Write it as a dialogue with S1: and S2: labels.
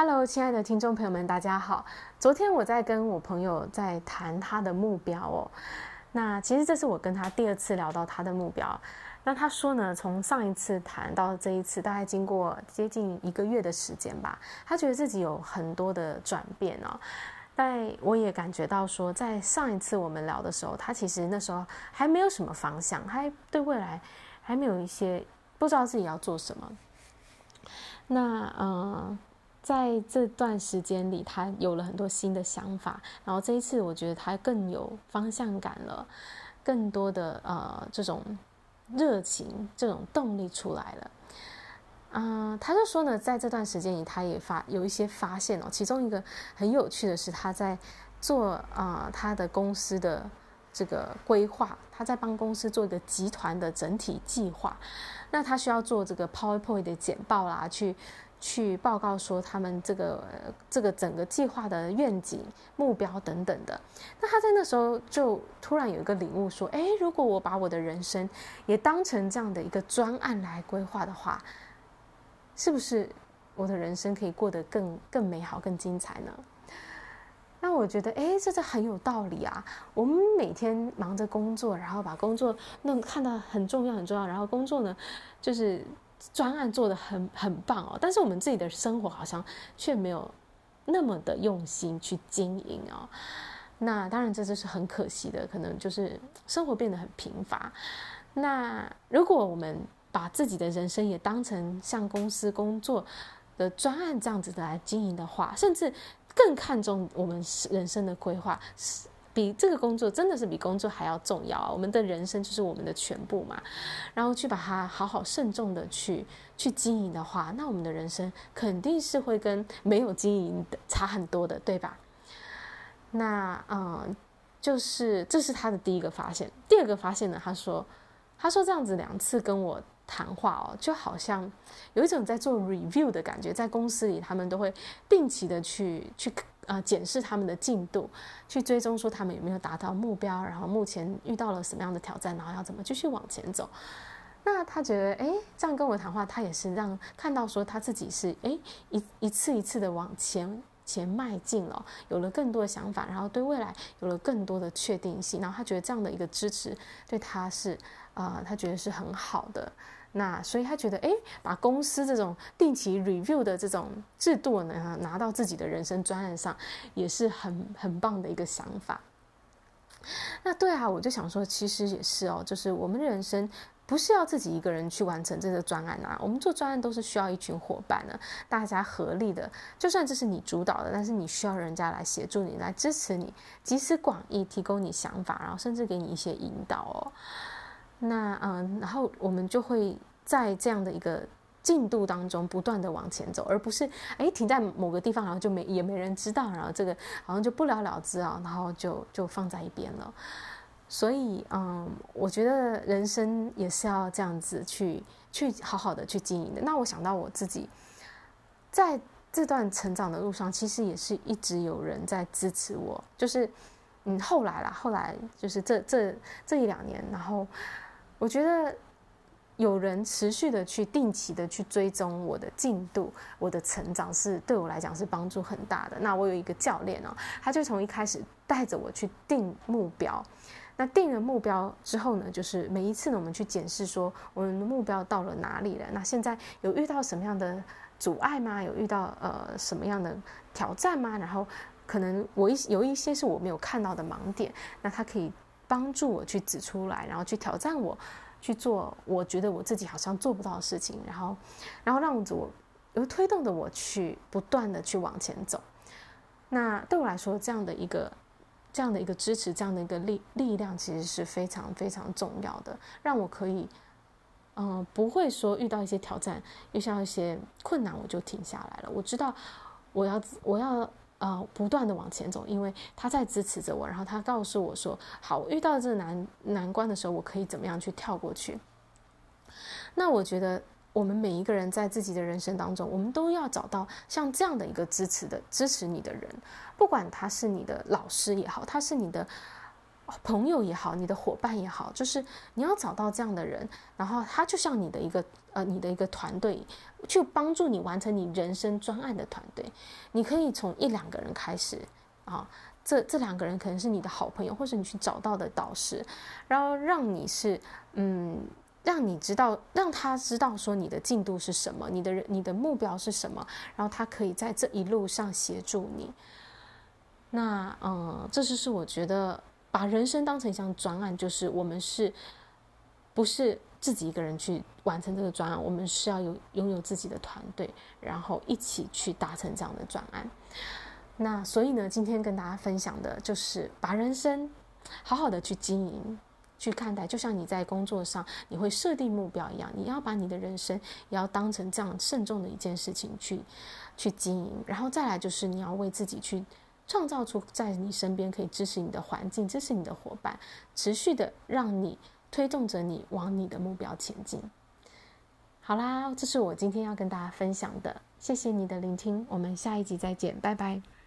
S1: Hello，亲爱的听众朋友们，大家好。昨天我在跟我朋友在谈他的目标哦。那其实这是我跟他第二次聊到他的目标。那他说呢，从上一次谈到这一次，大概经过接近一个月的时间吧，他觉得自己有很多的转变哦。但我也感觉到说，在上一次我们聊的时候，他其实那时候还没有什么方向，还对未来还没有一些不知道自己要做什么。那嗯。呃在这段时间里，他有了很多新的想法，然后这一次我觉得他更有方向感了，更多的呃这种热情、这种动力出来了。嗯、他就说呢，在这段时间里，他也发有一些发现哦。其中一个很有趣的是，他在做啊、他的公司的这个规划，他在帮公司做一个集团的整体计划。那他需要做这个 PowerPoint 的简报啦，去。去报告说他们这个这个整个计划的愿景、目标等等的。那他在那时候就突然有一个领悟，说：“哎，如果我把我的人生也当成这样的一个专案来规划的话，是不是我的人生可以过得更更美好、更精彩呢？”那我觉得，哎，这这很有道理啊。我们每天忙着工作，然后把工作弄看得很重要、很重要，然后工作呢，就是。专案做得很很棒哦，但是我们自己的生活好像却没有那么的用心去经营哦。那当然这就是很可惜的，可能就是生活变得很贫乏。那如果我们把自己的人生也当成像公司工作的专案这样子的来经营的话，甚至更看重我们人生的规划。比这个工作真的是比工作还要重要啊！我们的人生就是我们的全部嘛，然后去把它好好慎重的去去经营的话，那我们的人生肯定是会跟没有经营的差很多的，对吧？那嗯，就是这是他的第一个发现。第二个发现呢，他说，他说这样子两次跟我谈话哦，就好像有一种在做 review 的感觉，在公司里他们都会定期的去去。呃，检视他们的进度，去追踪说他们有没有达到目标，然后目前遇到了什么样的挑战，然后要怎么继续往前走。那他觉得，哎，这样跟我谈话，他也是让看到说他自己是哎一一次一次的往前前迈进了，有了更多的想法，然后对未来有了更多的确定性。然后他觉得这样的一个支持对他是啊、他觉得是很好的。那所以他觉得，哎，把公司这种定期 review 的这种制度呢，拿到自己的人生专案上，也是很很棒的一个想法。那对啊，我就想说，其实也是哦，就是我们人生不是要自己一个人去完成这个专案啊，我们做专案都是需要一群伙伴的，大家合力的。就算这是你主导的，但是你需要人家来协助你，来支持你，集思广益，提供你想法，然后甚至给你一些引导哦。那嗯，然后我们就会在这样的一个进度当中不断的往前走，而不是哎停在某个地方，然后就没也没人知道，然后这个好像就不了了之啊，然后就就放在一边了。所以嗯，我觉得人生也是要这样子去去好好的去经营的。那我想到我自己在这段成长的路上，其实也是一直有人在支持我，就是嗯后来啦，后来就是这这这一两年，然后。我觉得有人持续的去定期的去追踪我的进度，我的成长是对我来讲是帮助很大的。那我有一个教练哦，他就从一开始带着我去定目标。那定了目标之后呢，就是每一次呢，我们去检视说我们的目标到了哪里了。那现在有遇到什么样的阻碍吗？有遇到呃什么样的挑战吗？然后可能我一有一些是我没有看到的盲点，那他可以。帮助我去指出来，然后去挑战我，去做我觉得我自己好像做不到的事情，然后，然后让我有推动的我去不断的去往前走。那对我来说，这样的一个这样的一个支持，这样的一个力力量，其实是非常非常重要的，让我可以，嗯、不会说遇到一些挑战，遇到一些困难，我就停下来了。我知道我要我要。呃，不断的往前走，因为他在支持着我，然后他告诉我说：“好，我遇到这难难关的时候，我可以怎么样去跳过去？”那我觉得，我们每一个人在自己的人生当中，我们都要找到像这样的一个支持的支持你的人，不管他是你的老师也好，他是你的朋友也好，你的伙伴也好，就是你要找到这样的人，然后他就像你的一个呃，你的一个团队，去帮助你完成你人生专案的团队。你可以从一两个人开始啊，这这两个人可能是你的好朋友，或者你去找到的导师，然后让你是嗯，让你知道，让他知道说你的进度是什么，你的你的目标是什么，然后他可以在这一路上协助你。那嗯，这就是我觉得。把人生当成一项专案，就是我们是不是自己一个人去完成这个专案？我们是要有拥有自己的团队，然后一起去达成这样的专案。那所以呢，今天跟大家分享的就是把人生好好的去经营、去看待，就像你在工作上你会设定目标一样，你要把你的人生也要当成这样慎重的一件事情去去经营。然后再来就是你要为自己去。创造出在你身边可以支持你的环境，支持你的伙伴，持续的让你推动着你往你的目标前进。好啦，这是我今天要跟大家分享的，谢谢你的聆听，我们下一集再见，拜拜。